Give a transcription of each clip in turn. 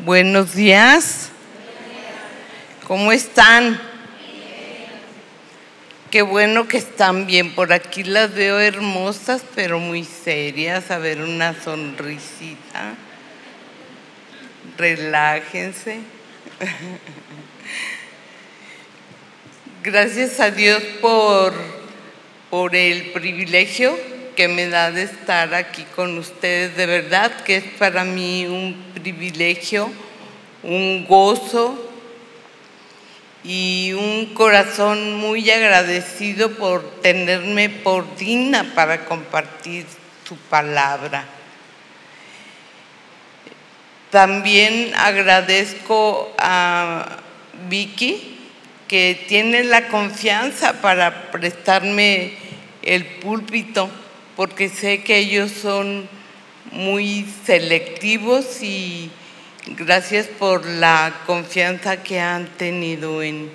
Buenos días. ¿Cómo están? Qué bueno que están bien. Por aquí las veo hermosas, pero muy serias. A ver, una sonrisita. Relájense. Gracias a Dios por, por el privilegio que me da de estar aquí con ustedes. De verdad que es para mí un privilegio, un gozo y un corazón muy agradecido por tenerme por digna para compartir su palabra. También agradezco a Vicky que tiene la confianza para prestarme el púlpito porque sé que ellos son muy selectivos y gracias por la confianza que han tenido en,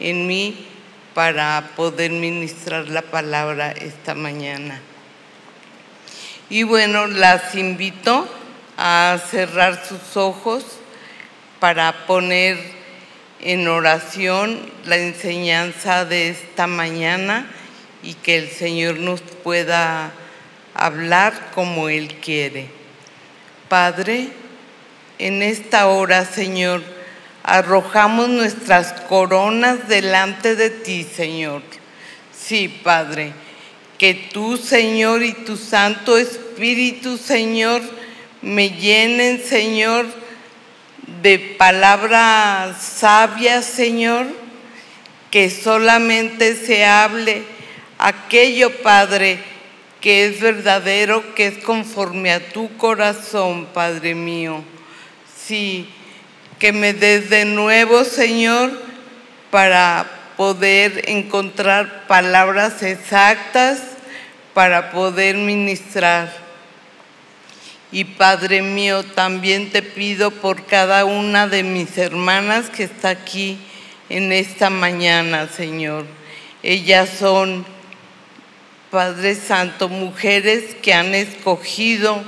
en mí para poder ministrar la palabra esta mañana. Y bueno, las invito a cerrar sus ojos para poner en oración la enseñanza de esta mañana y que el Señor nos pueda hablar como Él quiere. Padre, en esta hora, Señor, arrojamos nuestras coronas delante de ti, Señor. Sí, Padre, que tú, Señor, y tu Santo Espíritu, Señor, me llenen, Señor, de palabras sabias, Señor, que solamente se hable aquello, Padre, que es verdadero, que es conforme a tu corazón, Padre mío. Sí, que me des de nuevo, Señor, para poder encontrar palabras exactas para poder ministrar. Y Padre mío, también te pido por cada una de mis hermanas que está aquí en esta mañana, Señor. Ellas son Padre Santo, mujeres que han escogido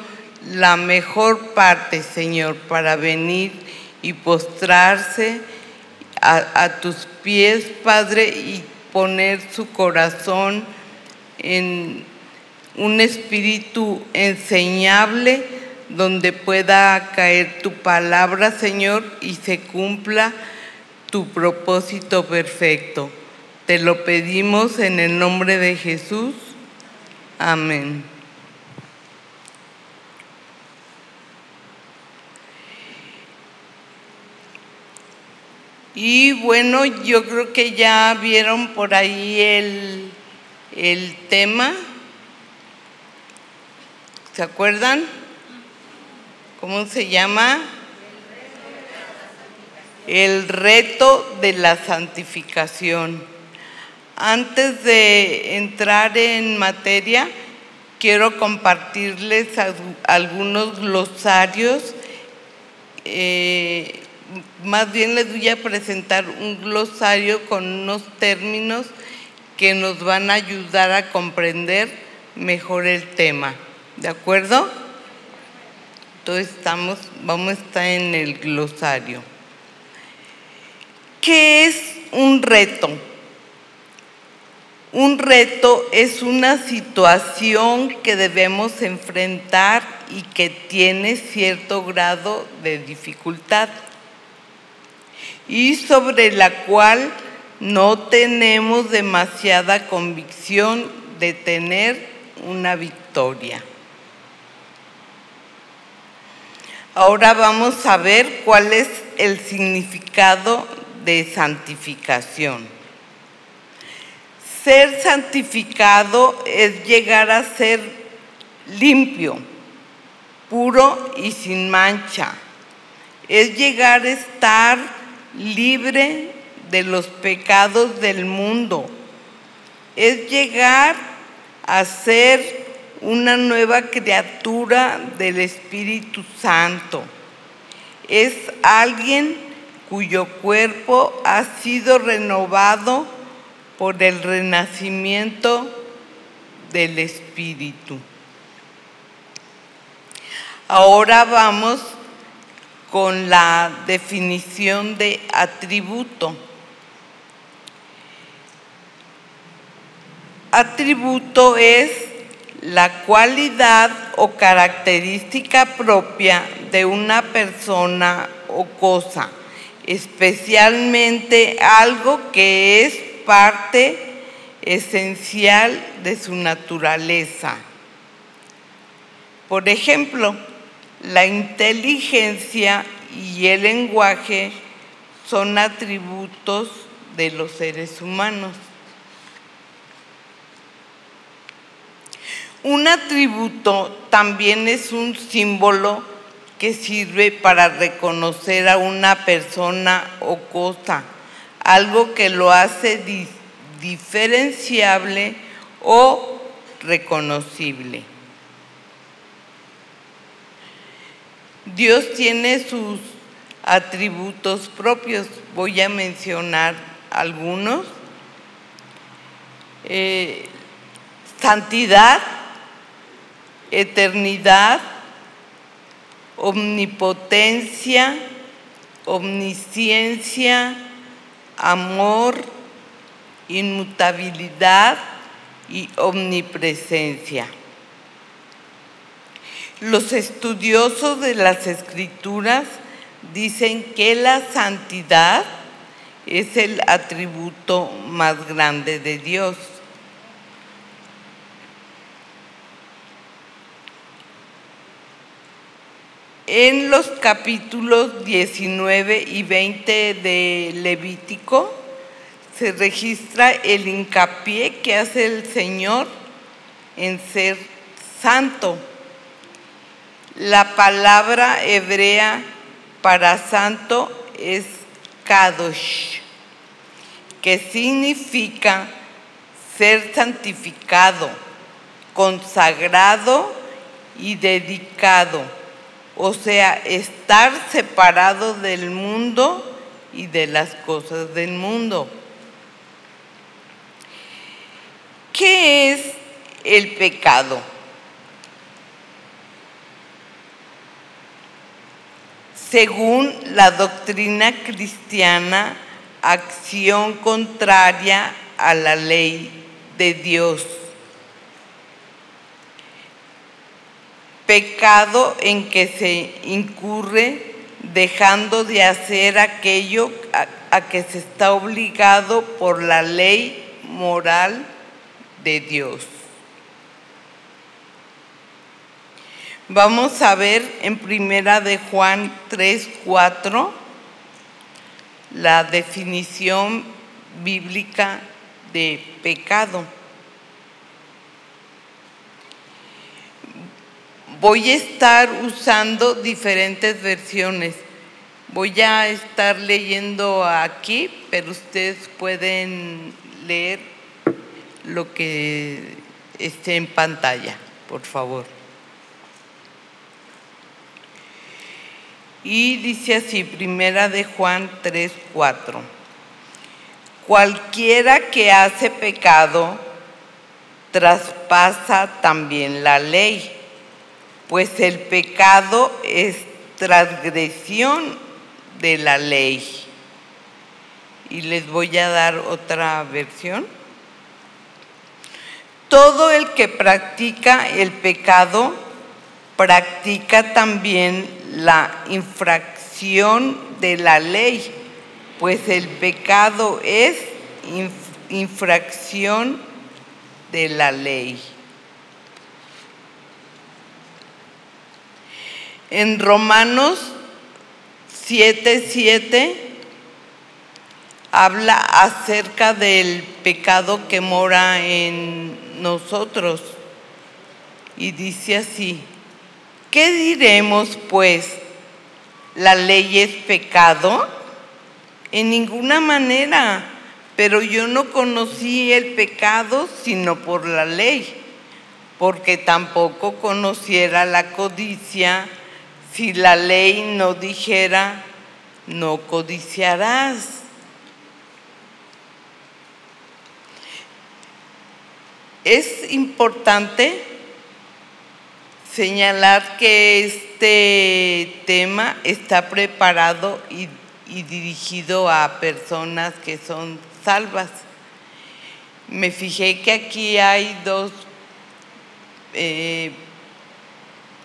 la mejor parte, Señor, para venir y postrarse a, tus pies, Padre, y poner su corazón en un espíritu enseñable donde pueda caer tu palabra, Señor, y se cumpla tu propósito perfecto. Te lo pedimos en el nombre de Jesús. Amén. Y bueno, yo creo que ya vieron por ahí el, el tema. ¿Se acuerdan? ¿Cómo se llama? El reto de la santificación. Antes de entrar en materia, quiero compartirles algunos glosarios. Eh, más bien les voy a presentar un glosario con unos términos que nos van a ayudar a comprender mejor el tema. ¿De acuerdo? Entonces estamos, vamos a estar en el glosario. ¿Qué es un reto? Un reto es una situación que debemos enfrentar y que tiene cierto grado de dificultad y sobre la cual no tenemos demasiada convicción de tener una victoria. Ahora vamos a ver cuál es el significado de santificación. Ser santificado es llegar a ser limpio, puro y sin mancha. Es llegar a estar libre de los pecados del mundo. Es llegar a ser una nueva criatura del Espíritu Santo. Es alguien cuyo cuerpo ha sido renovado por el renacimiento del Espíritu. Ahora vamos con la definición de atributo. Atributo es la cualidad o característica propia de una persona o cosa, especialmente algo que es parte esencial de su naturaleza. Por ejemplo, la inteligencia y el lenguaje son atributos de los seres humanos. Un atributo también es un símbolo que sirve para reconocer a una persona o cosa, algo que lo hace diferenciable o reconocible. Dios tiene sus atributos propios, voy a mencionar algunos. Eh, santidad, eternidad, omnipotencia, omnisciencia, amor, inmutabilidad y omnipresencia. Los estudiosos de las escrituras dicen que la santidad es el atributo más grande de Dios. En los capítulos 19 y 20 de Levítico se registra el hincapié que hace el Señor en ser santo. La palabra hebrea para santo es kadosh, que significa ser santificado, consagrado y dedicado o sea, estar separado del mundo y de las cosas del mundo. ¿Qué es el pecado? Según la doctrina cristiana, acción contraria a la ley de Dios pecado en que se incurre dejando de hacer aquello a, que se está obligado por la ley moral de Dios. Vamos a ver en primera de Juan 3, 4 la definición bíblica de pecado. Voy a estar usando diferentes versiones. Voy a estar leyendo aquí, pero ustedes pueden leer lo que esté en pantalla, por favor. Y dice así, primera de Juan 3, 4. Cualquiera que hace pecado traspasa también la ley pues el pecado es transgresión de la ley. Y les voy a dar otra versión. Todo el que practica el pecado practica también la infracción de la ley, pues el pecado es infracción de la ley. En Romanos 7:7 7, habla acerca del pecado que mora en nosotros y dice así, ¿qué diremos pues? ¿La ley es pecado? En ninguna manera, pero yo no conocí el pecado sino por la ley, porque tampoco conociera la codicia si la ley no dijera, no codiciarás. Es importante señalar que este tema está preparado y, dirigido a personas que son salvas. Me fijé que aquí hay dos eh,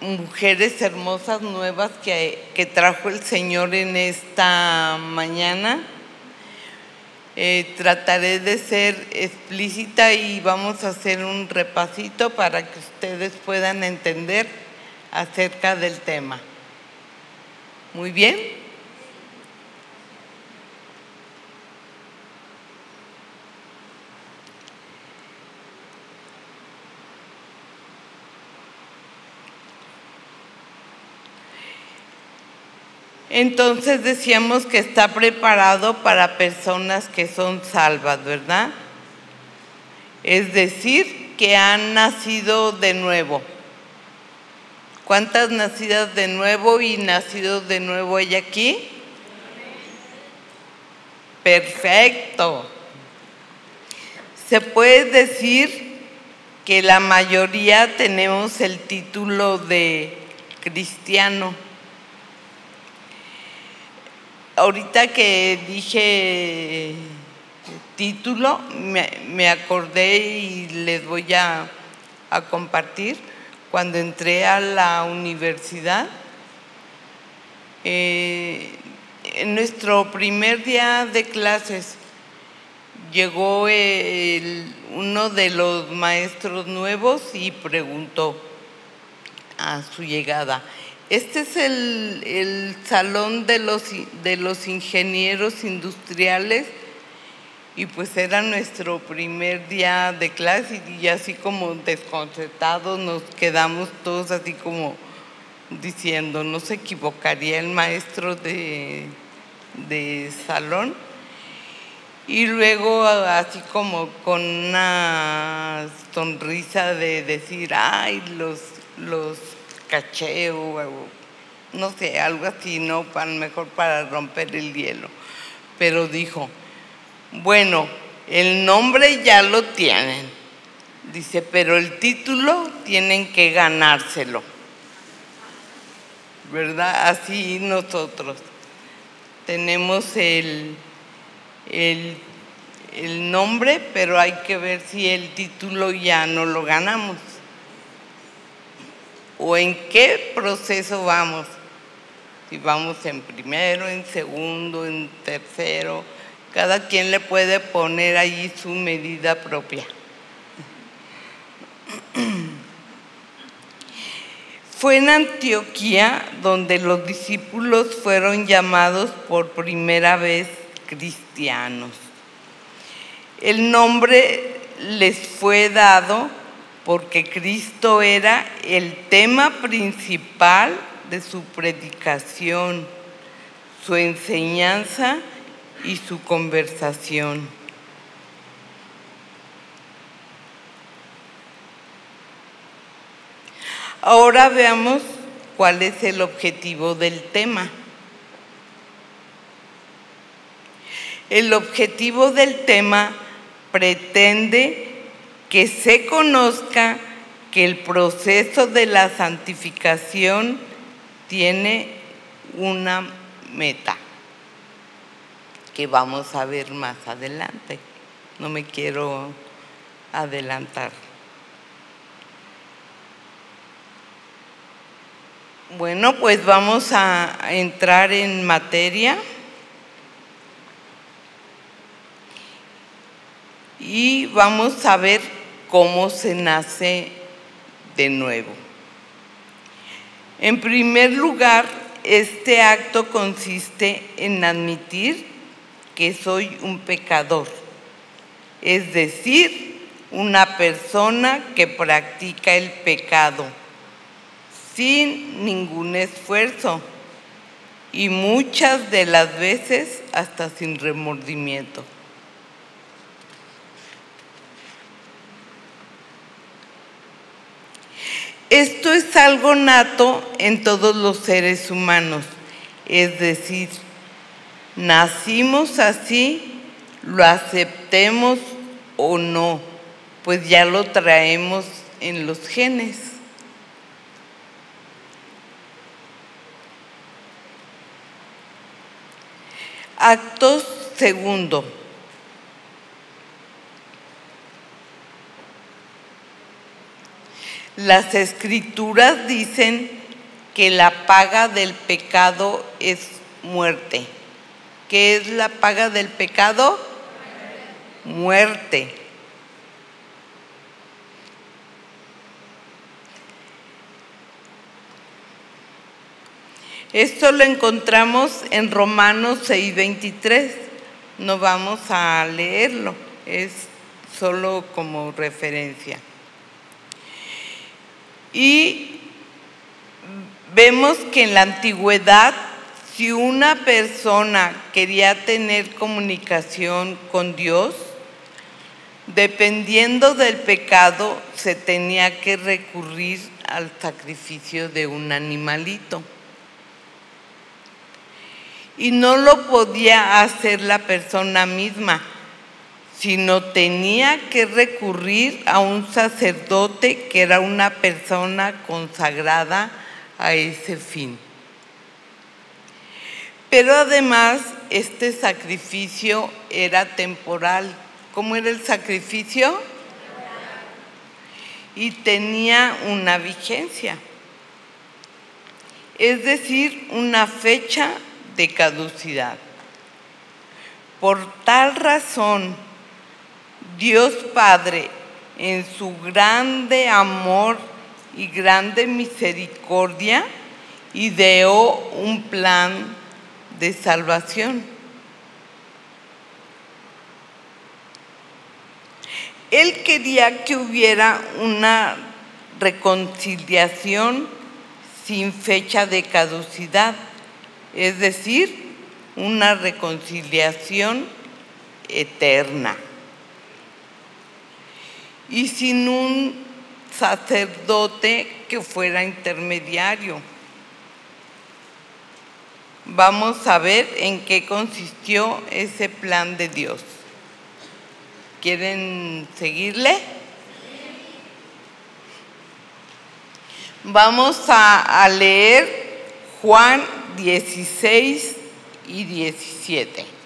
mujeres hermosas nuevas que, que, trajo el Señor en esta mañana. Eh, trataré de ser explícita y vamos a hacer un repasito para que ustedes puedan entender acerca del tema. Muy bien. Entonces decíamos que está preparado para personas que son salvas, ¿verdad? Es decir, que han nacido de nuevo. ¿Cuántas nacidas de nuevo y nacidos de nuevo hay aquí? Perfecto. Se puede decir que la mayoría tenemos el título de cristiano. Ahorita que dije título, me, acordé y les voy a compartir. Cuando entré a la universidad, eh, en nuestro primer día de clases llegó uno de los maestros nuevos y preguntó a su llegada, este es el, salón de los, de los ingenieros industriales y pues era nuestro primer día de clase y así como desconcertados nos quedamos todos así como diciendo, no se equivocaría el maestro de, de salón. Y luego así como con una sonrisa de decir, ay, los, los caché no sé, algo así, ¿no? Para, mejor para romper el hielo. Pero dijo, bueno, el nombre ya lo tienen, dice, pero el título tienen que ganárselo. ¿Verdad? Así nosotros tenemos el, el, el nombre, pero hay que ver si el título ya no lo ganamos. ¿O en qué proceso vamos? Si vamos en primero, en segundo, en tercero cada quien le puede poner ahí su medida propia. Fue en Antioquía donde los discípulos fueron llamados por primera vez cristianos. El nombre les fue dado porque Cristo era el tema principal de su predicación, su enseñanza y su conversación. Ahora veamos cuál es el objetivo del tema. El objetivo del tema pretende que se conozca que el proceso de la santificación tiene una meta que vamos a ver más adelante. No me quiero adelantar. Bueno, pues vamos a entrar en materia. Y vamos a ver cómo se nace de nuevo. En primer lugar, este acto consiste en admitir que soy un pecador, es decir, una persona que practica el pecado sin ningún esfuerzo y muchas de las veces hasta sin remordimiento. Esto es algo nato en todos los seres humanos, es decir, nacimos así, lo aceptemos o no, pues ya lo traemos en los genes. Actos segundo Las escrituras dicen que la paga del pecado es muerte. ¿Qué es la paga del pecado? Muerte. Esto lo encontramos en Romanos 6:23. No vamos a leerlo, es solo como referencia. Y vemos que en la antigüedad, si una persona quería tener comunicación con Dios, dependiendo del pecado, se tenía que recurrir al sacrificio de un animalito. Y no lo podía hacer la persona misma, sino tenía que recurrir a un sacerdote que era una persona consagrada a ese fin. Pero además este sacrificio era temporal. ¿Cómo era el sacrificio? Y tenía una vigencia, es decir, una fecha de caducidad. Por tal razón, Dios Padre, en su grande amor y grande misericordia, ideó un plan de salvación. Él quería que hubiera una reconciliación sin fecha de caducidad es decir, una reconciliación eterna. Y sin un sacerdote que fuera intermediario. Vamos a ver en qué consistió ese plan de Dios. ¿Quieren seguirle? Vamos a, leer Juan 16 y 17.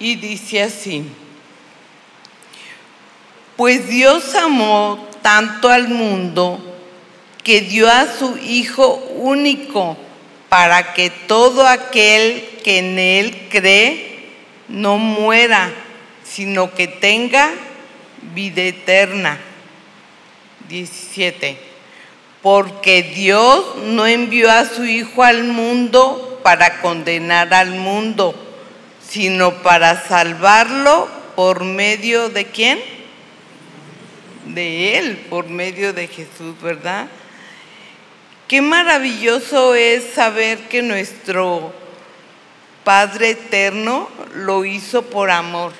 Y dice así, pues Dios amó tanto al mundo que dio a su Hijo único para que todo aquel que en Él cree no muera, sino que tenga vida eterna. 17. Porque Dios no envió a su Hijo al mundo para condenar al mundo, sino para salvarlo por medio de quién? De Él, por medio de Jesús, ¿verdad? Qué maravilloso es saber que nuestro Padre Eterno lo hizo por amor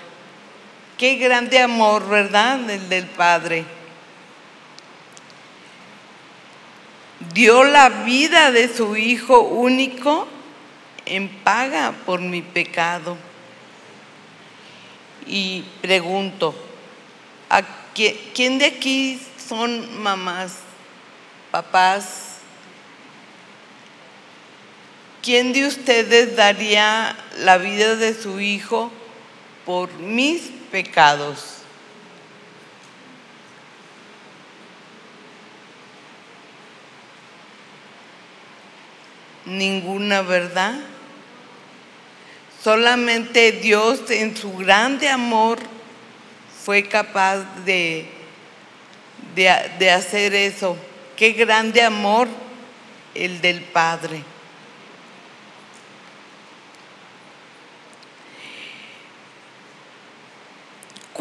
Qué grande amor, ¿verdad? El del Padre. Dio la vida de su Hijo único en paga por mi pecado. Y pregunto, ¿a quién de aquí son mamás, papás? ¿Quién de ustedes daría la vida de su hijo por mis pecados. Ninguna verdad. Solamente Dios en su grande amor fue capaz de, de, de hacer eso. Qué grande amor el del Padre.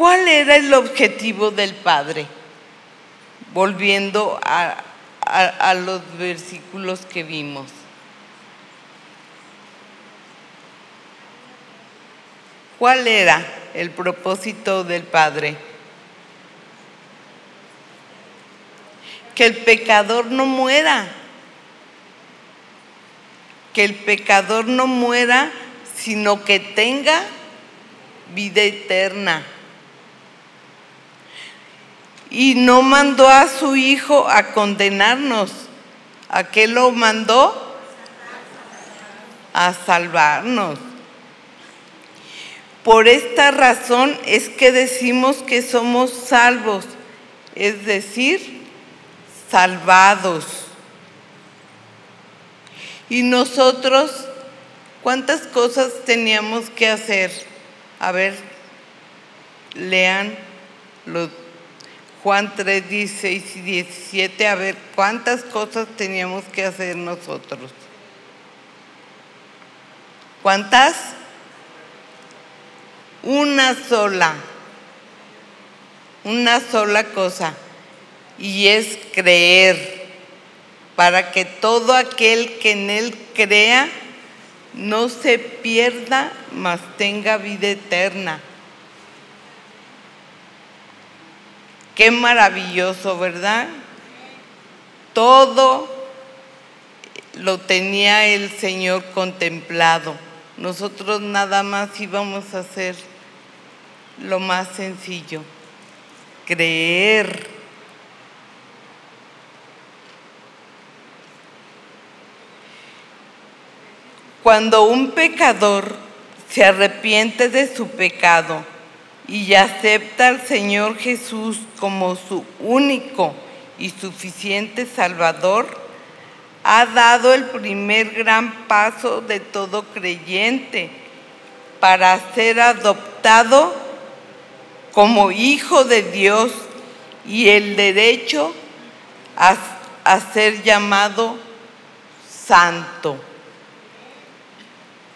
¿Cuál era el objetivo del Padre? Volviendo a, los versículos que vimos. ¿Cuál era el propósito del Padre? Que el pecador no muera. Que el pecador no muera, sino que tenga vida eterna. y no mandó a su Hijo a condenarnos. ¿A qué lo mandó? A salvarnos. Por esta razón es que decimos que somos salvos, es decir, salvados. Y nosotros, ¿cuántas cosas teníamos que hacer? A ver, lean Juan 3, 16 y 17, a ver cuántas cosas teníamos que hacer nosotros. ¿Cuántas? Una sola, una sola cosa, y es creer, para que todo aquel que en Él crea no se pierda, mas tenga vida eterna. Qué maravilloso, ¿verdad? Todo lo tenía el Señor contemplado. Nosotros nada más íbamos a hacer lo más sencillo, creer. Cuando un pecador se arrepiente de su pecado, y acepta al Señor Jesús como su único y suficiente Salvador, ha dado el primer gran paso de todo creyente para ser adoptado como hijo de Dios y el derecho a, ser llamado santo.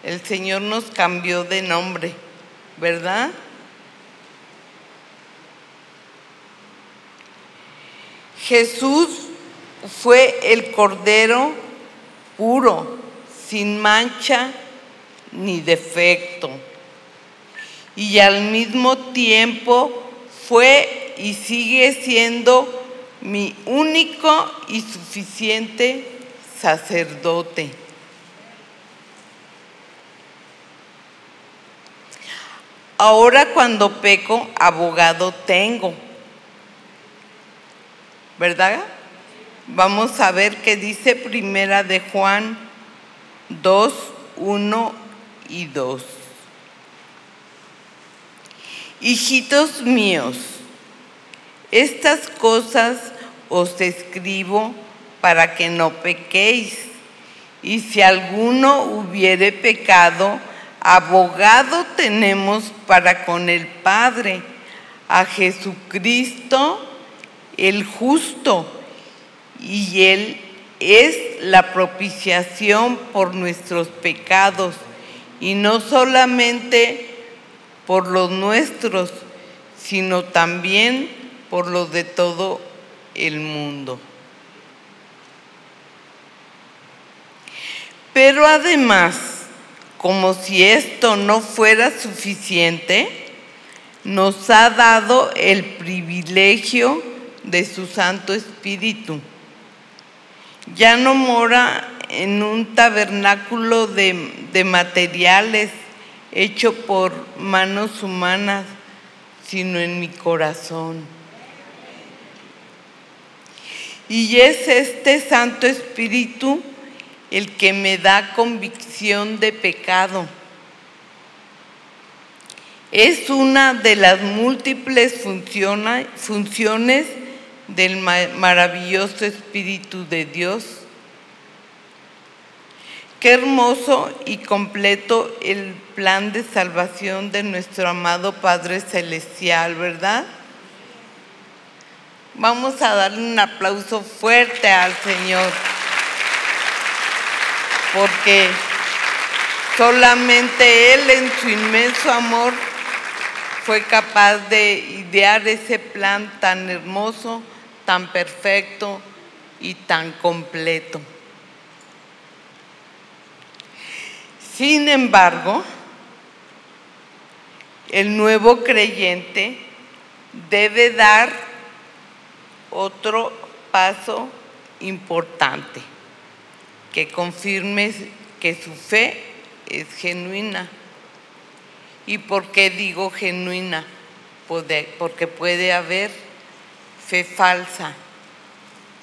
El Señor nos cambió de nombre, ¿verdad? Jesús fue el Cordero puro, sin mancha ni defecto. Y al mismo tiempo fue y sigue siendo mi único y suficiente sacerdote. Ahora cuando peco, abogado tengo ¿verdad? Vamos a ver qué dice Primera de Juan 2, 1 y 2. Hijitos míos, estas cosas os escribo para que no pequéis. Y si alguno hubiere pecado, abogado tenemos para con el Padre, a Jesucristo el justo, y Él es la propiciación por nuestros pecados, y no solamente por los nuestros, sino también por los de todo el mundo. Pero además, como si esto no fuera suficiente, nos ha dado el privilegio de su Santo Espíritu. Ya no mora en un tabernáculo de, materiales hecho por manos humanas, sino en mi corazón. Y es este Santo Espíritu el que me da convicción de pecado. Es una de las múltiples funciones del maravilloso Espíritu de Dios. Qué hermoso y completo el plan de salvación de nuestro amado Padre Celestial, ¿verdad? Vamos a darle un aplauso fuerte al Señor, porque solamente Él en su inmenso amor fue capaz de idear ese plan tan hermoso tan perfecto y tan completo. Sin embargo, el nuevo creyente debe dar otro paso importante que confirme que su fe es genuina. ¿Y por qué digo genuina? Porque puede haber fe falsa,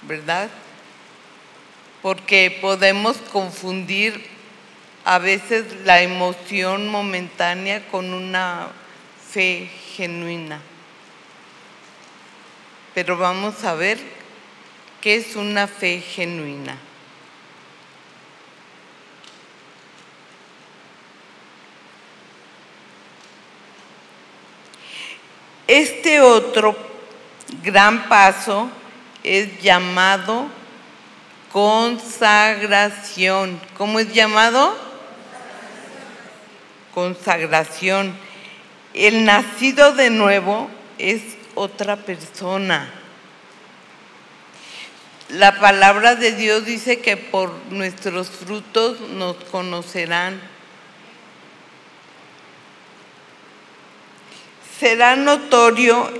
¿verdad? Porque podemos confundir a veces la emoción momentánea con una fe genuina. Pero vamos a ver qué es una fe genuina. Este otro gran paso es llamado consagración. ¿Cómo es llamado? Consagración. El nacido de nuevo es otra persona. La palabra de Dios dice que por nuestros frutos nos conocerán. será notorio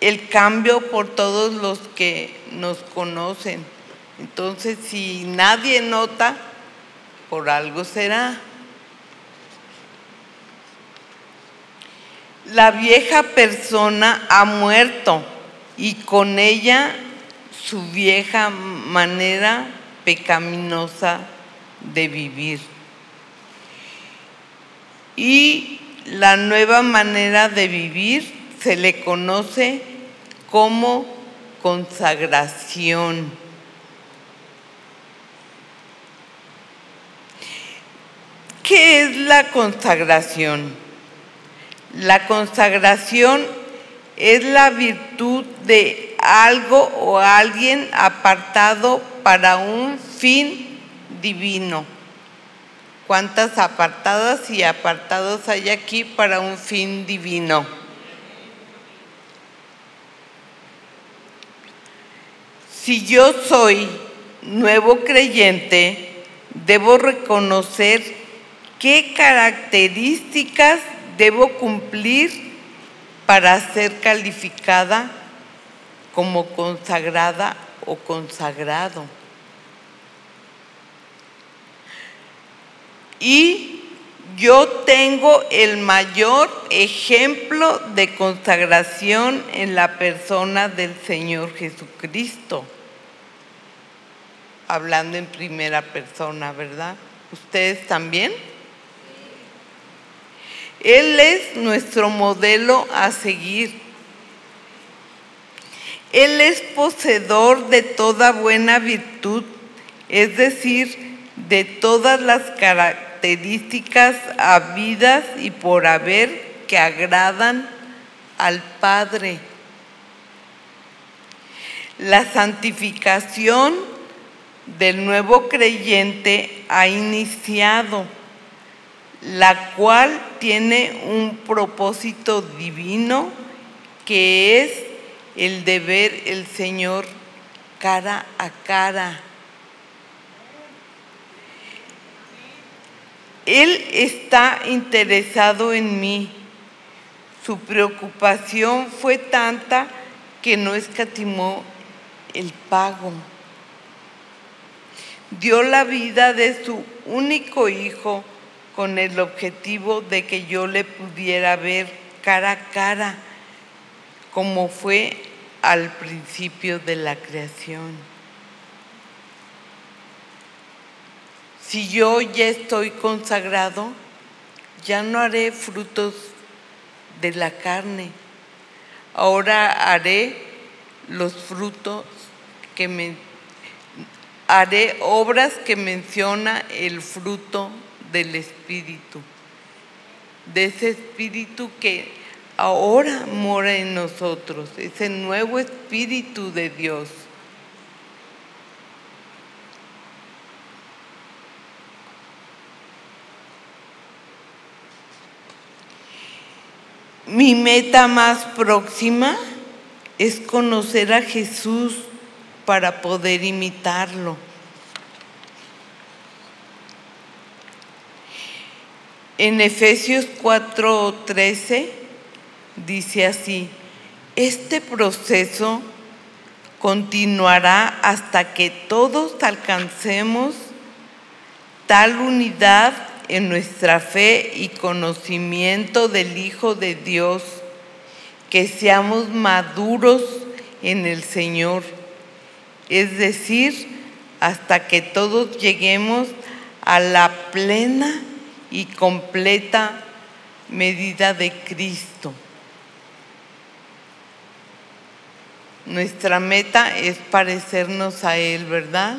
el cambio por todos los que nos conocen. Entonces, si nadie nota, por algo será. La vieja persona ha muerto y con ella su vieja manera pecaminosa de vivir. Y la nueva manera de vivir se le conoce como consagración. ¿Qué es la consagración? La consagración es la virtud de algo o alguien apartado para un fin divino cuántas apartadas y apartados hay aquí para un fin divino. Si yo soy nuevo creyente, debo reconocer qué características debo cumplir para ser calificada como consagrada o consagrado. Y yo tengo el mayor ejemplo de consagración en la persona del Señor Jesucristo. Hablando en primera persona, ¿verdad? ¿Ustedes también? Él es nuestro modelo a seguir. Él es poseedor de toda buena virtud, es decir, de todas las características habidas y por haber que agradan al Padre. La santificación del nuevo creyente ha iniciado, la cual tiene un propósito divino que es el de ver el Señor cara a cara Él está interesado en mí. Su preocupación fue tanta que no escatimó el pago. Dio la vida de su único hijo con el objetivo de que yo le pudiera ver cara a cara, como fue al principio de la creación. Si yo ya estoy consagrado, ya no haré frutos de la carne. Ahora haré los frutos que me haré obras que menciona el fruto del espíritu. De ese espíritu que ahora mora en nosotros, ese nuevo espíritu de Dios. Mi meta más próxima es conocer a Jesús para poder imitarlo. En Efesios 4:13 dice así, este proceso continuará hasta que todos alcancemos tal unidad en nuestra fe y conocimiento del Hijo de Dios, que seamos maduros en el Señor, es decir, hasta que todos lleguemos a la plena y completa medida de Cristo. Nuestra meta es parecernos a Él, ¿verdad?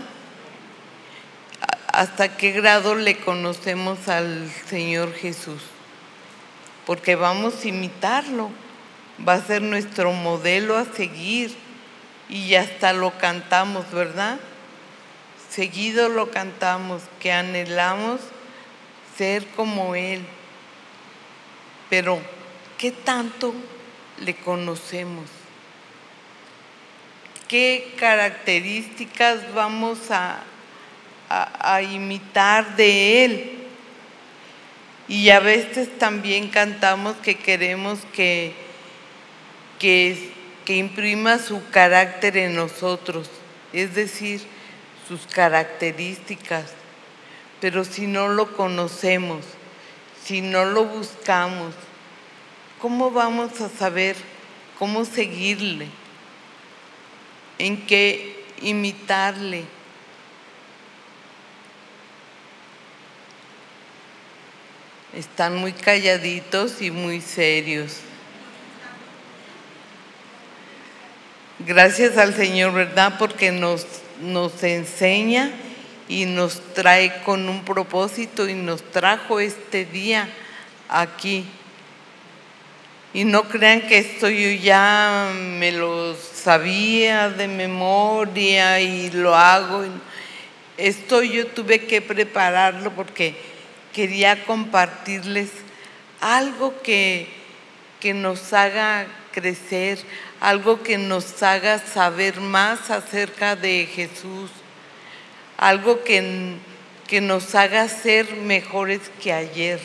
¿Hasta qué grado le conocemos al Señor Jesús? Porque vamos a imitarlo, va a ser nuestro modelo a seguir y hasta lo cantamos, ¿verdad? Seguido lo cantamos, que anhelamos ser como Él. Pero, ¿qué tanto le conocemos? ¿Qué características vamos a, a, imitar de Él? Y a veces también cantamos que queremos que, que, que imprima su carácter en nosotros, es decir, sus características. Pero si no lo conocemos, si no lo buscamos, ¿cómo vamos a saber cómo seguirle? ¿En qué imitarle? Están muy calladitos y muy serios. Gracias al Señor, ¿verdad? Porque nos nos enseña y nos trae con un propósito y nos trajo este día aquí. Y no crean que esto yo ya me lo sabía de memoria y lo hago. Esto yo tuve que prepararlo porque quería compartirles algo que, que nos haga crecer, algo que nos haga saber más acerca de Jesús, algo que, que nos haga ser mejores que ayer.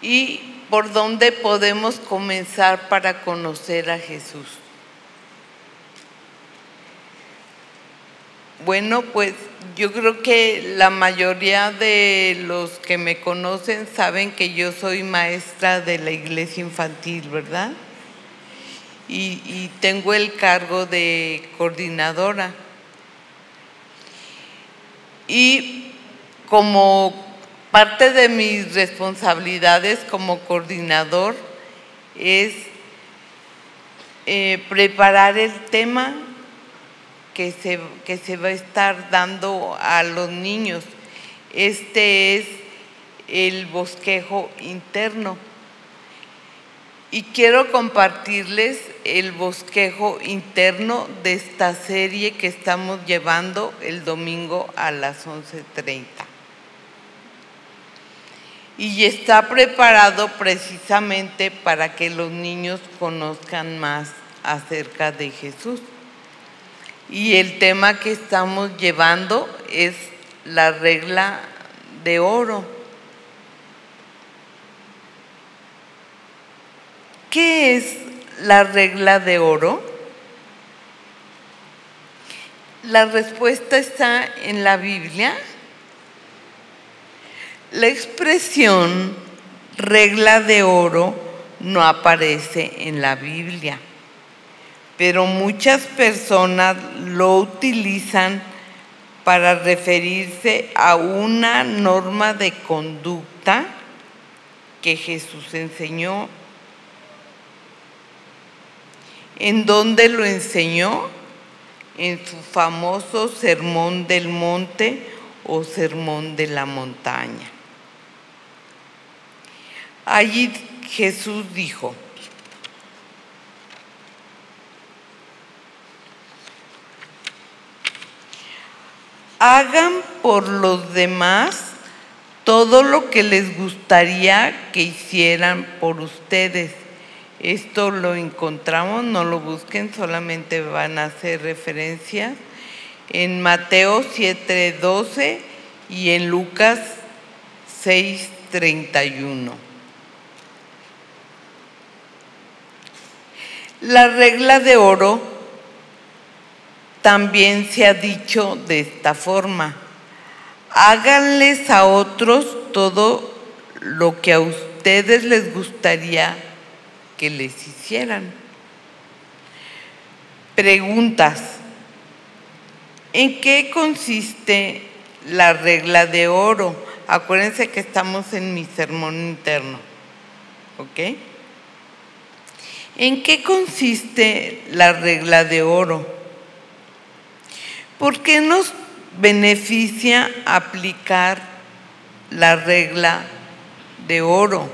y por dónde podemos comenzar para conocer a Jesús. Bueno, pues yo creo que la mayoría de los que me conocen saben que yo soy maestra de la iglesia infantil, ¿verdad? Y, tengo el cargo de coordinadora. Y como Parte de mis responsabilidades como coordinador es eh, preparar el tema que se, que se va a estar dando a los niños. Este es el bosquejo interno. Y quiero compartirles el bosquejo interno de esta serie que estamos llevando el domingo a las 11.30 y está preparado precisamente para que los niños conozcan más acerca de Jesús. Y el tema que estamos llevando es la regla de oro. ¿Qué es la regla de oro? La respuesta está en la Biblia la expresión regla de oro no aparece en la Biblia, pero muchas personas lo utilizan para referirse a una norma de conducta que Jesús enseñó. ¿En dónde lo enseñó? En su famoso Sermón del Monte o Sermón de la Montaña. Allí Jesús dijo, hagan por los demás todo lo que les gustaría que hicieran por ustedes. Esto lo encontramos, no lo busquen, solamente van a hacer referencia en Mateo 7:12 y en Lucas 6:31. La regla de oro también se ha dicho de esta forma. Háganles a otros todo lo que a ustedes les gustaría que les hicieran. Preguntas. ¿En qué consiste la regla de oro? Acuérdense que estamos en mi sermón interno. ¿Ok? ¿En qué consiste la regla de oro? ¿Por qué nos beneficia aplicar la regla de oro?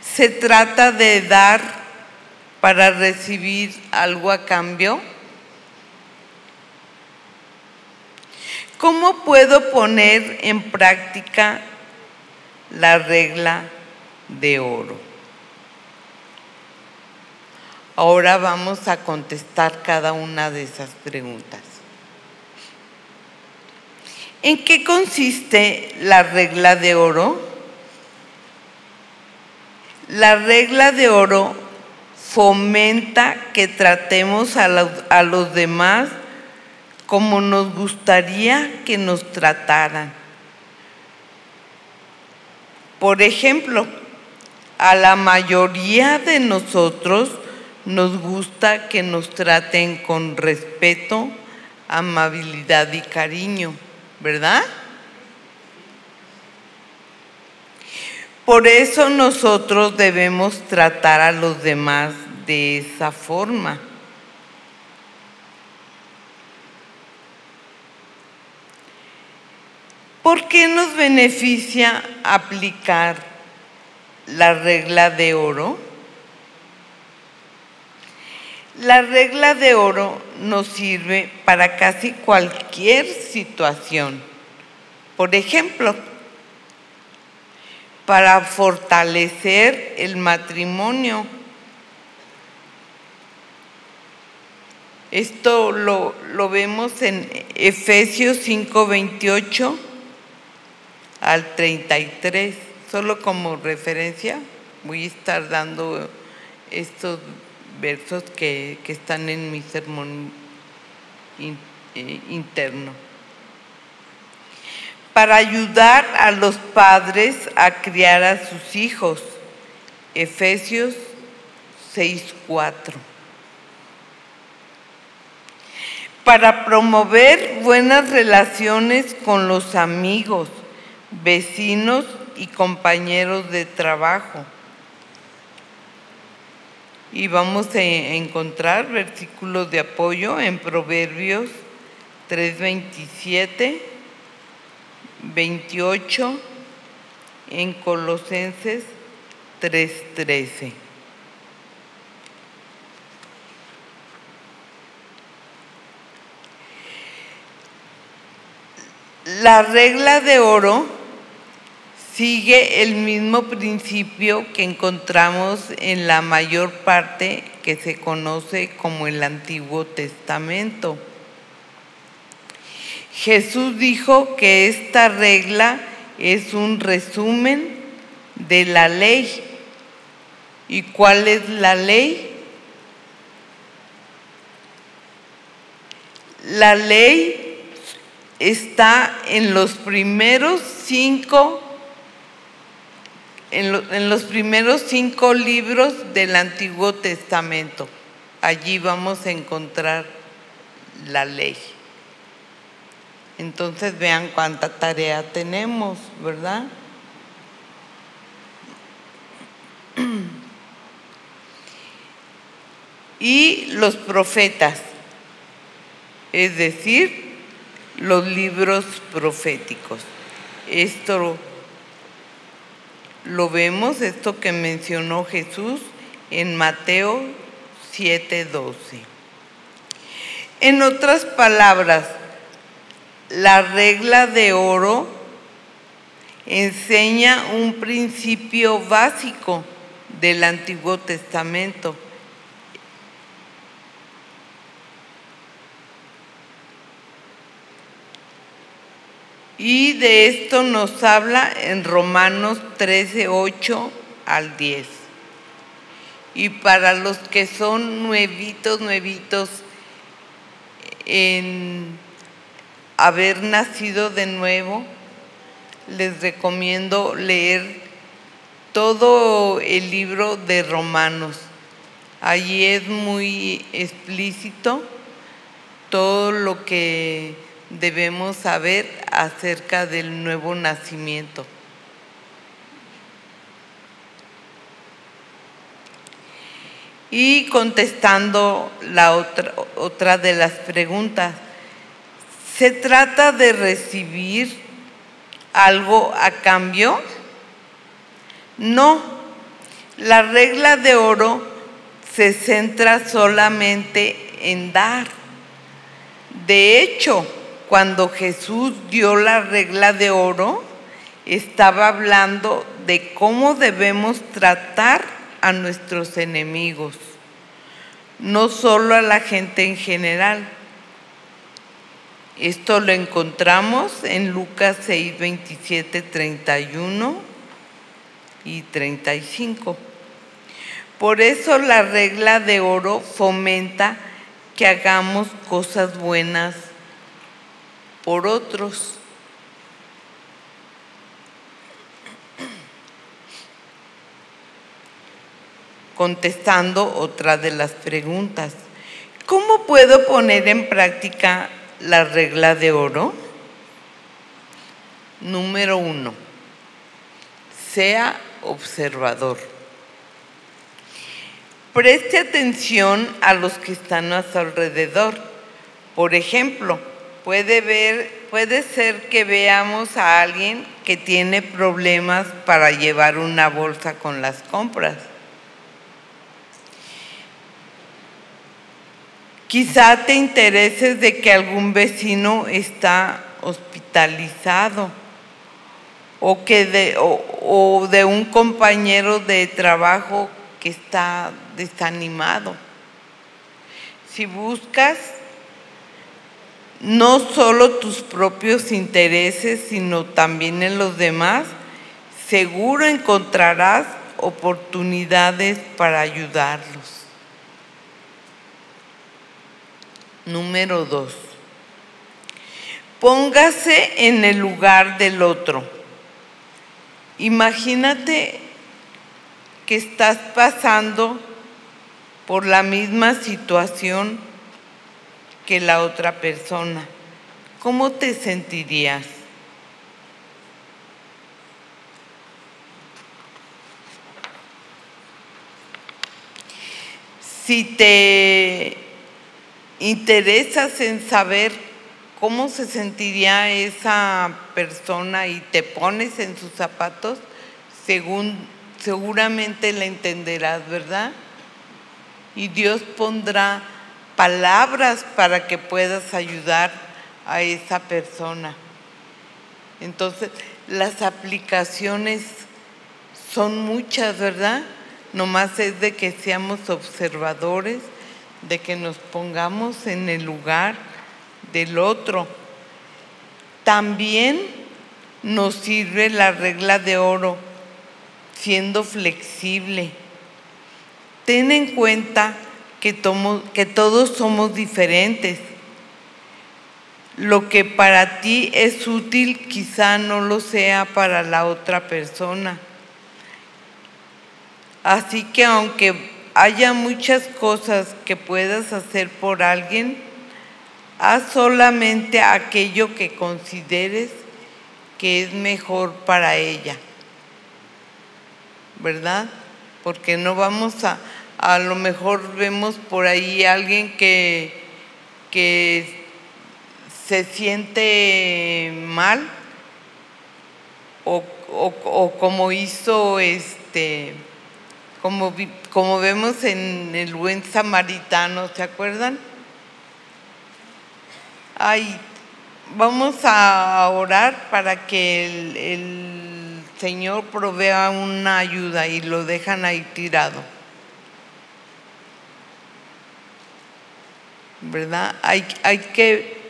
¿Se trata de dar para recibir algo a cambio? ¿Cómo puedo poner en práctica la regla de oro? Ahora vamos a contestar cada una de esas preguntas. ¿En qué consiste la regla de oro? La regla de oro fomenta que tratemos a los, demás como nos gustaría que nos trataran. Por ejemplo, a la mayoría de nosotros nos gusta que nos traten con respeto, amabilidad y cariño, ¿verdad? Por eso nosotros debemos tratar a los demás de esa forma. ¿Por qué nos beneficia aplicar la regla de oro? La regla de oro nos sirve para casi cualquier situación. Por ejemplo, para fortalecer el matrimonio. Esto lo, vemos en Efesios 5:28 al 33. Solo como referencia voy a estar dando estos versos que, están en mi sermón eh, interno para ayudar a los padres a criar a sus hijos. Efesios 6:4. Para promover buenas relaciones con los amigos, vecinos y compañeros de trabajo. Y vamos a encontrar versículos de apoyo en Proverbios 3:27 28 en Colosenses 3:13. La regla de oro sigue el mismo principio que encontramos en la mayor parte que se conoce como el Antiguo Testamento Jesús dijo que esta regla es un resumen de la ley. ¿Y cuál es la ley? La ley está en los primeros cinco en, los primeros cinco libros del Antiguo Testamento. Allí vamos a encontrar la ley. Entonces vean cuánta tarea tenemos, ¿verdad? Y los profetas, es decir, los libros proféticos. Esto lo vemos, esto que mencionó Jesús en Mateo 7:12. En otras palabras, la regla de oro enseña un principio básico del Antiguo Testamento. Y de esto nos habla en Romanos 13, 8 al 10. Y para los que son nuevitos, nuevitos en haber nacido de nuevo, les recomiendo leer todo el libro de Romanos. Allí es muy explícito todo lo que debemos saber acerca del nuevo nacimiento. Y contestando la otra, otra de las preguntas, ¿se trata de recibir algo a cambio? No, la regla de oro se centra solamente en dar. De hecho, cuando Jesús dio la regla de oro, estaba hablando de cómo debemos tratar a nuestros enemigos, no solo a la gente en general. Esto lo encontramos en Lucas 6, 27, 31 y 35. Por eso la regla de oro fomenta que hagamos cosas buenas por otros. Contestando otra de las preguntas, ¿cómo puedo poner en práctica la regla de oro? Número uno, sea observador. Preste atención a los que están a su alrededor. Por ejemplo, Puede, ser que veamos a alguien que tiene problemas para llevar una bolsa con las compras. Quizá te intereses de que algún vecino está hospitalizado o, que o de un compañero de trabajo que está desanimado. Si buscas no solo tus propios intereses, sino también en los demás, seguro encontrarás oportunidades para ayudarlos. Número dos, póngase en el lugar del otro. Imagínate que estás pasando por la misma situación que la otra persona, ¿cómo te sentirías? Si te interesas en saber cómo se sentiría esa persona y te pones en sus zapatos, según, seguramente la entenderás, ¿verdad? Y Dios pondrá palabras para que puedas ayudar a esa persona. Entonces, las aplicaciones son muchas, ¿verdad? Nomás es de que seamos observadores, de que nos pongamos en el lugar del otro. También nos sirve la regla de oro, siendo flexible. Ten en cuenta que, que todos somos diferentes. Lo que para ti es útil quizá no lo sea para la otra persona. Así que aunque haya muchas cosas que puedas hacer por alguien, haz solamente aquello que consideres que es mejor para ella. ¿Verdad? Porque no vamos a, a lo mejor vemos por ahí alguien que, que se siente mal o, como hizo este, como, como vemos en el buen samaritano, ¿se acuerdan? Ay, vamos a orar para que el, el Señor provea una ayuda y lo dejan ahí tirado. ¿Verdad? Hay, hay que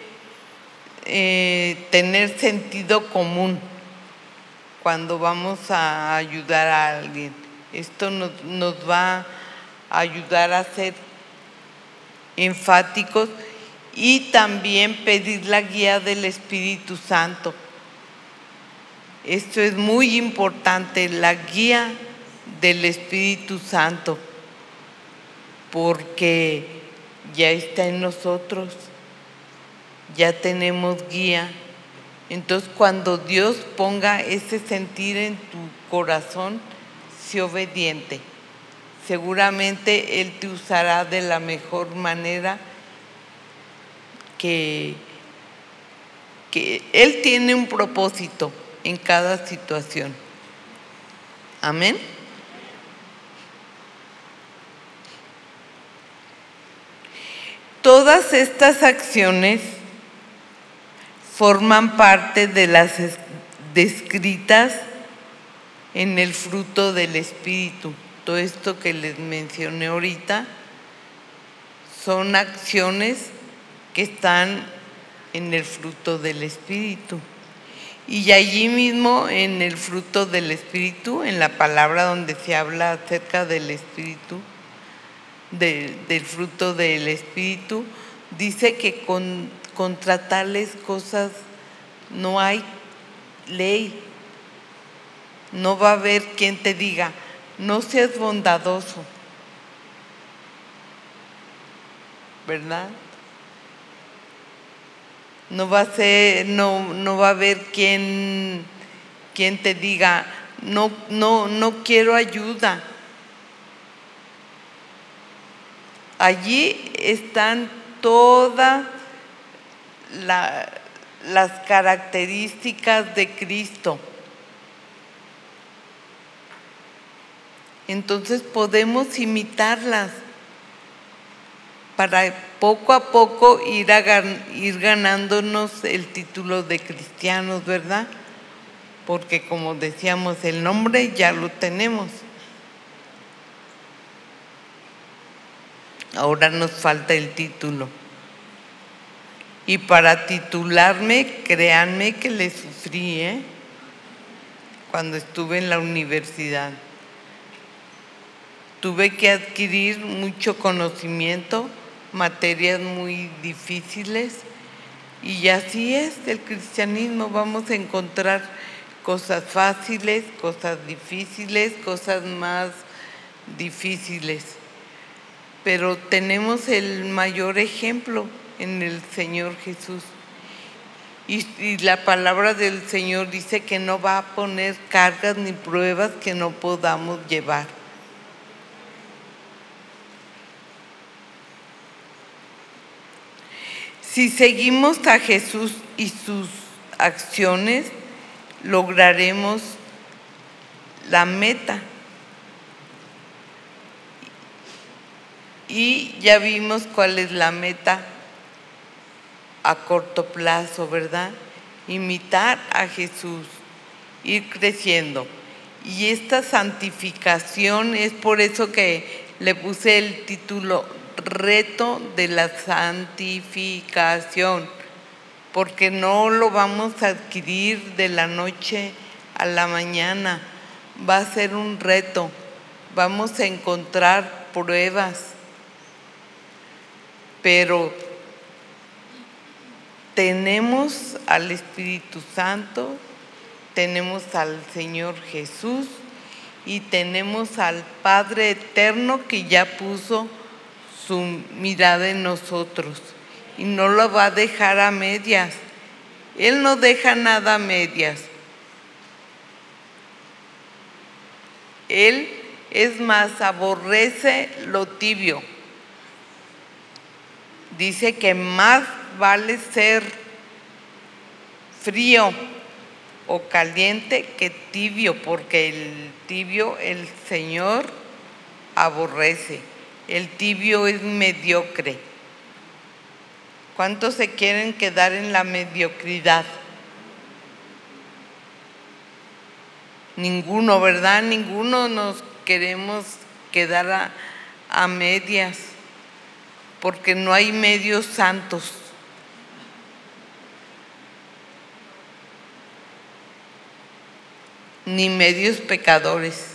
eh, tener sentido común cuando vamos a ayudar a alguien. Esto nos, nos va a ayudar a ser enfáticos y también pedir la guía del Espíritu Santo. Esto es muy importante, la guía del Espíritu Santo, porque ya está en nosotros, ya tenemos guía. Entonces cuando Dios ponga ese sentir en tu corazón, sé obediente. Seguramente Él te usará de la mejor manera que, que Él tiene un propósito en cada situación. Amén. Todas estas acciones forman parte de las descritas en el fruto del Espíritu. Todo esto que les mencioné ahorita son acciones que están en el fruto del Espíritu. Y allí mismo en el fruto del Espíritu, en la palabra donde se habla acerca del Espíritu, del fruto del Espíritu, dice que con, contra tales cosas no hay ley. No va a haber quien te diga, no seas bondadoso. ¿Verdad? No va a ser, no, no va a haber quien, quien te diga, no, no, no quiero ayuda. Allí están todas las características de Cristo. Entonces podemos imitarlas para poco a poco ir, ganándonos el título de cristianos, ¿verdad? Porque como decíamos, el nombre ya lo tenemos. Ahora nos falta el título. Y para titularme, créanme que le sufrí, ¿eh? Cuando estuve en la universidad. Tuve que adquirir mucho conocimiento materias muy difíciles y así es el cristianismo, vamos a encontrar cosas fáciles, cosas difíciles, cosas más difíciles. Pero tenemos el mayor ejemplo en el Señor Jesús. Y, la palabra del Señor dice que no va a poner cargas ni pruebas que no podamos llevar. Si seguimos a Jesús y sus acciones, lograremos la meta. Y ya vimos cuál es la meta a corto plazo, ¿verdad? Imitar a Jesús, ir creciendo. Y esta santificación es por eso que le puse el título reto de la santificación, porque no lo vamos a adquirir de la noche a la mañana, va a ser un reto, vamos a encontrar pruebas, pero tenemos al Espíritu Santo, tenemos al Señor Jesús y tenemos al Padre Eterno que ya puso su mirada en nosotros y no lo va a dejar a medias. Él no deja nada a medias. Él es más, aborrece lo tibio. Dice que más vale ser frío o caliente que tibio, porque el tibio el Señor aborrece. El tibio es mediocre. ¿Cuántos se quieren quedar en la mediocridad? Ninguno, ¿verdad? Ninguno nos queremos quedar a, medias, porque no hay medios santos. ni medios pecadores.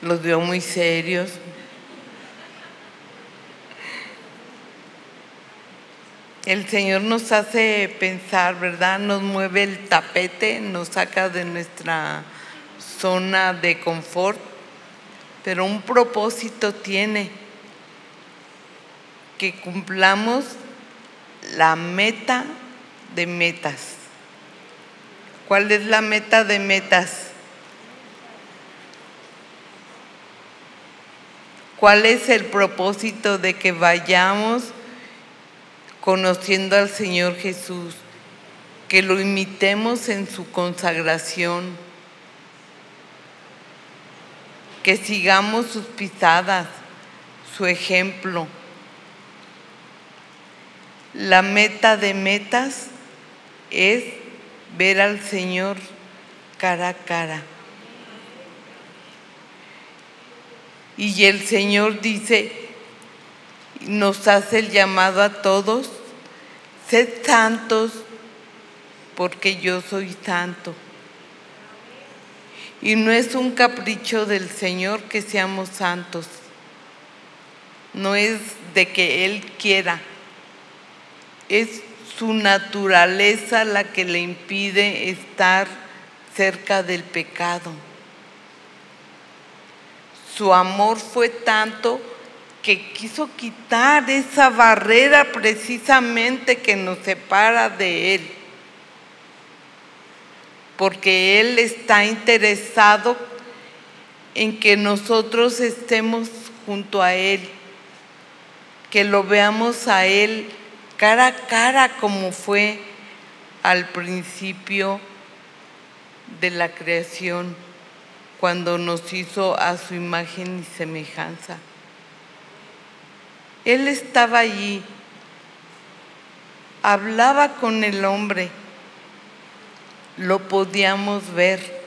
Los veo muy serios. El Señor nos hace pensar, ¿verdad? Nos mueve el tapete, nos saca de nuestra zona de confort pero un propósito tiene, que cumplamos la meta de metas. ¿Cuál es la meta de metas? ¿Cuál es el propósito de que vayamos conociendo al Señor Jesús? Que lo imitemos en su consagración, que sigamos sus pisadas, su ejemplo. La meta de metas es ver al Señor cara a cara. Y el Señor dice, nos hace el llamado a todos, sed santos porque yo soy santo. Y no es un capricho del Señor que seamos santos, no es de que Él quiera, es su naturaleza la que le impide estar cerca del pecado. Su amor fue tanto que quiso quitar esa barrera precisamente que nos separa de Él. Porque Él está interesado en que nosotros estemos junto a Él, que lo veamos a Él cara a cara como fue al principio de la creación cuando nos hizo a su imagen y semejanza. Él estaba allí, hablaba con el hombre, lo podíamos ver.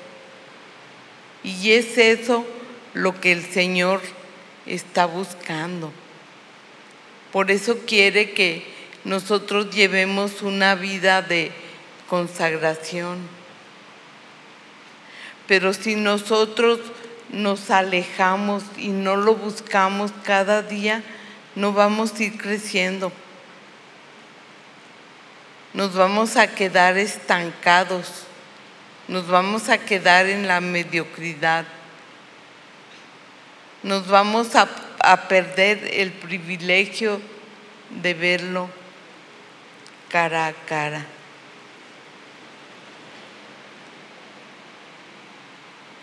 Y es eso lo que el Señor está buscando. Por eso quiere que nosotros llevemos una vida de consagración pero si nosotros nos alejamos y no lo buscamos cada día, no vamos a ir creciendo. Nos vamos a quedar estancados, nos vamos a quedar en la mediocridad, nos vamos a, perder el privilegio de verlo cara a cara.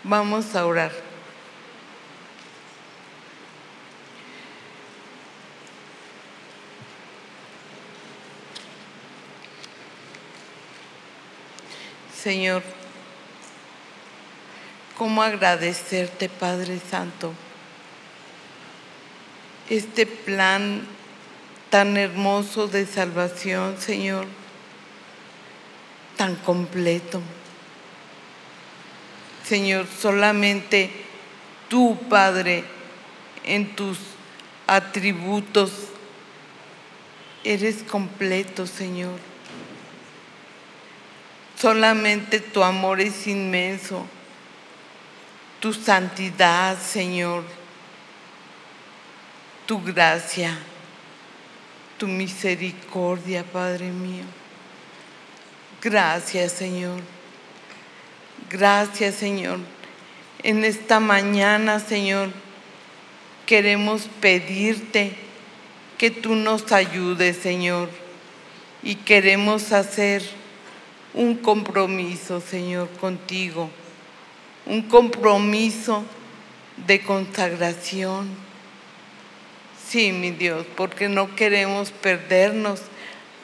Vamos a orar. Señor, cómo agradecerte, Padre Santo, este plan tan hermoso de salvación, Señor, tan completo. Señor, solamente tú, Padre, en tus atributos, eres completo, Señor. Solamente tu amor es inmenso, tu santidad, Señor, tu gracia, tu misericordia, Padre mío. Gracias, Señor. Gracias, Señor. En esta mañana, Señor, queremos pedirte que tú nos ayudes, Señor. Y queremos hacer un compromiso, Señor, contigo. Un compromiso de consagración. Sí, mi Dios, porque no queremos perdernos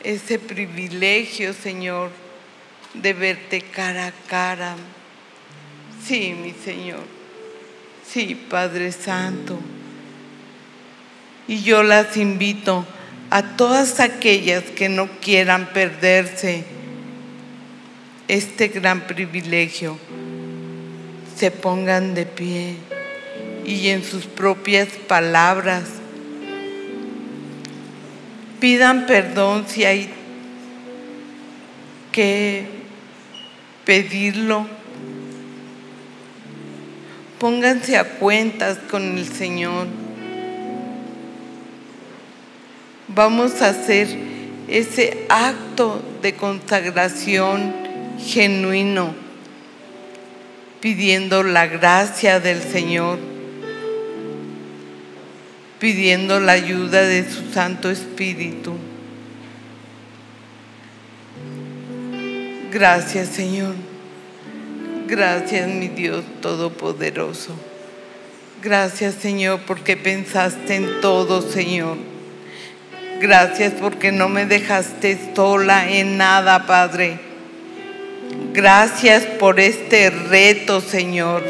ese privilegio, Señor, de verte cara a cara. Sí, mi Señor. Sí, Padre Santo. Y yo las invito a todas aquellas que no quieran perderse este gran privilegio, se pongan de pie y en sus propias palabras pidan perdón si hay que pedirlo. Pónganse a cuentas con el Señor. Vamos a hacer ese acto de consagración genuino, pidiendo la gracia del Señor, pidiendo la ayuda de su Santo Espíritu. Gracias Señor. Gracias mi Dios Todopoderoso. Gracias Señor porque pensaste en todo Señor. Gracias porque no me dejaste sola en nada Padre. Gracias por este reto Señor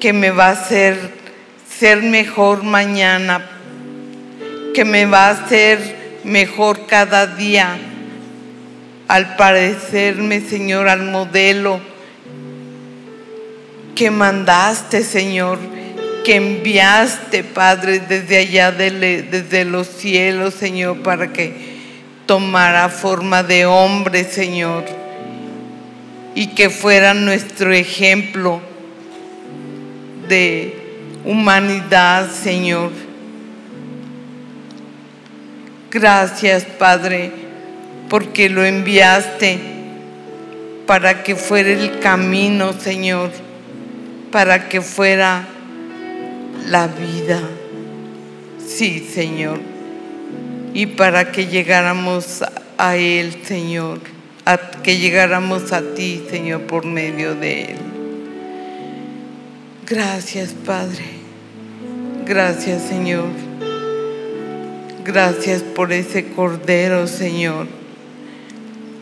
que me va a hacer ser mejor mañana, que me va a hacer mejor cada día. Al parecerme, Señor, al modelo que mandaste, Señor, que enviaste, Padre, desde allá, desde los cielos, Señor, para que tomara forma de hombre, Señor, y que fuera nuestro ejemplo de humanidad, Señor. Gracias, Padre porque lo enviaste para que fuera el camino, Señor, para que fuera la vida. Sí, Señor. Y para que llegáramos a Él, Señor, que llegáramos a ti, Señor, por medio de Él. Gracias, Padre. Gracias, Señor. Gracias por ese cordero, Señor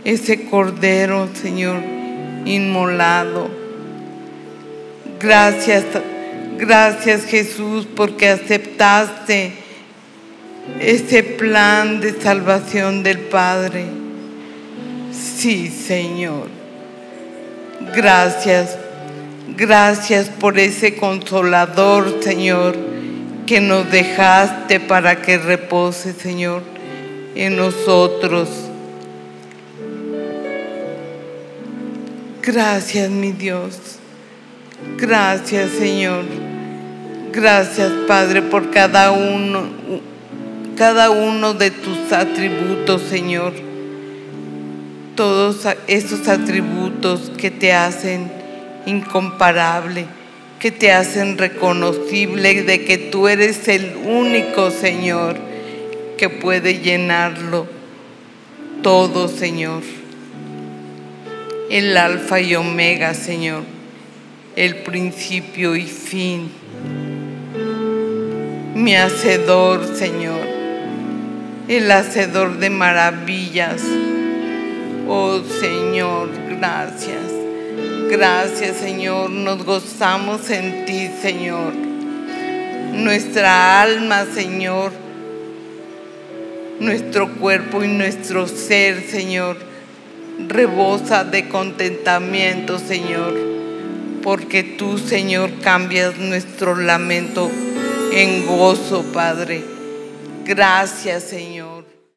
ese cordero, Señor, inmolado. Gracias, gracias Jesús, porque aceptaste ese plan de salvación del Padre. Sí, Señor. Gracias, gracias por ese consolador, Señor, que nos dejaste para que repose, Señor, en nosotros. Gracias, mi Dios. Gracias, Señor. Gracias, Padre, por cada uno, cada uno de tus atributos, Señor. Todos esos atributos que te hacen incomparable, que te hacen reconocible de que tú eres el único, Señor, que puede llenarlo todo, Señor el alfa y omega, Señor, el principio y fin. Mi hacedor, Señor, el hacedor de maravillas. Oh Señor, gracias. Gracias, Señor. Nos gozamos en ti, Señor. Nuestra alma, Señor. Nuestro cuerpo y nuestro ser, Señor rebosa de contentamiento, Señor, porque tú, Señor, cambias nuestro lamento en gozo, Padre. Gracias, Señor.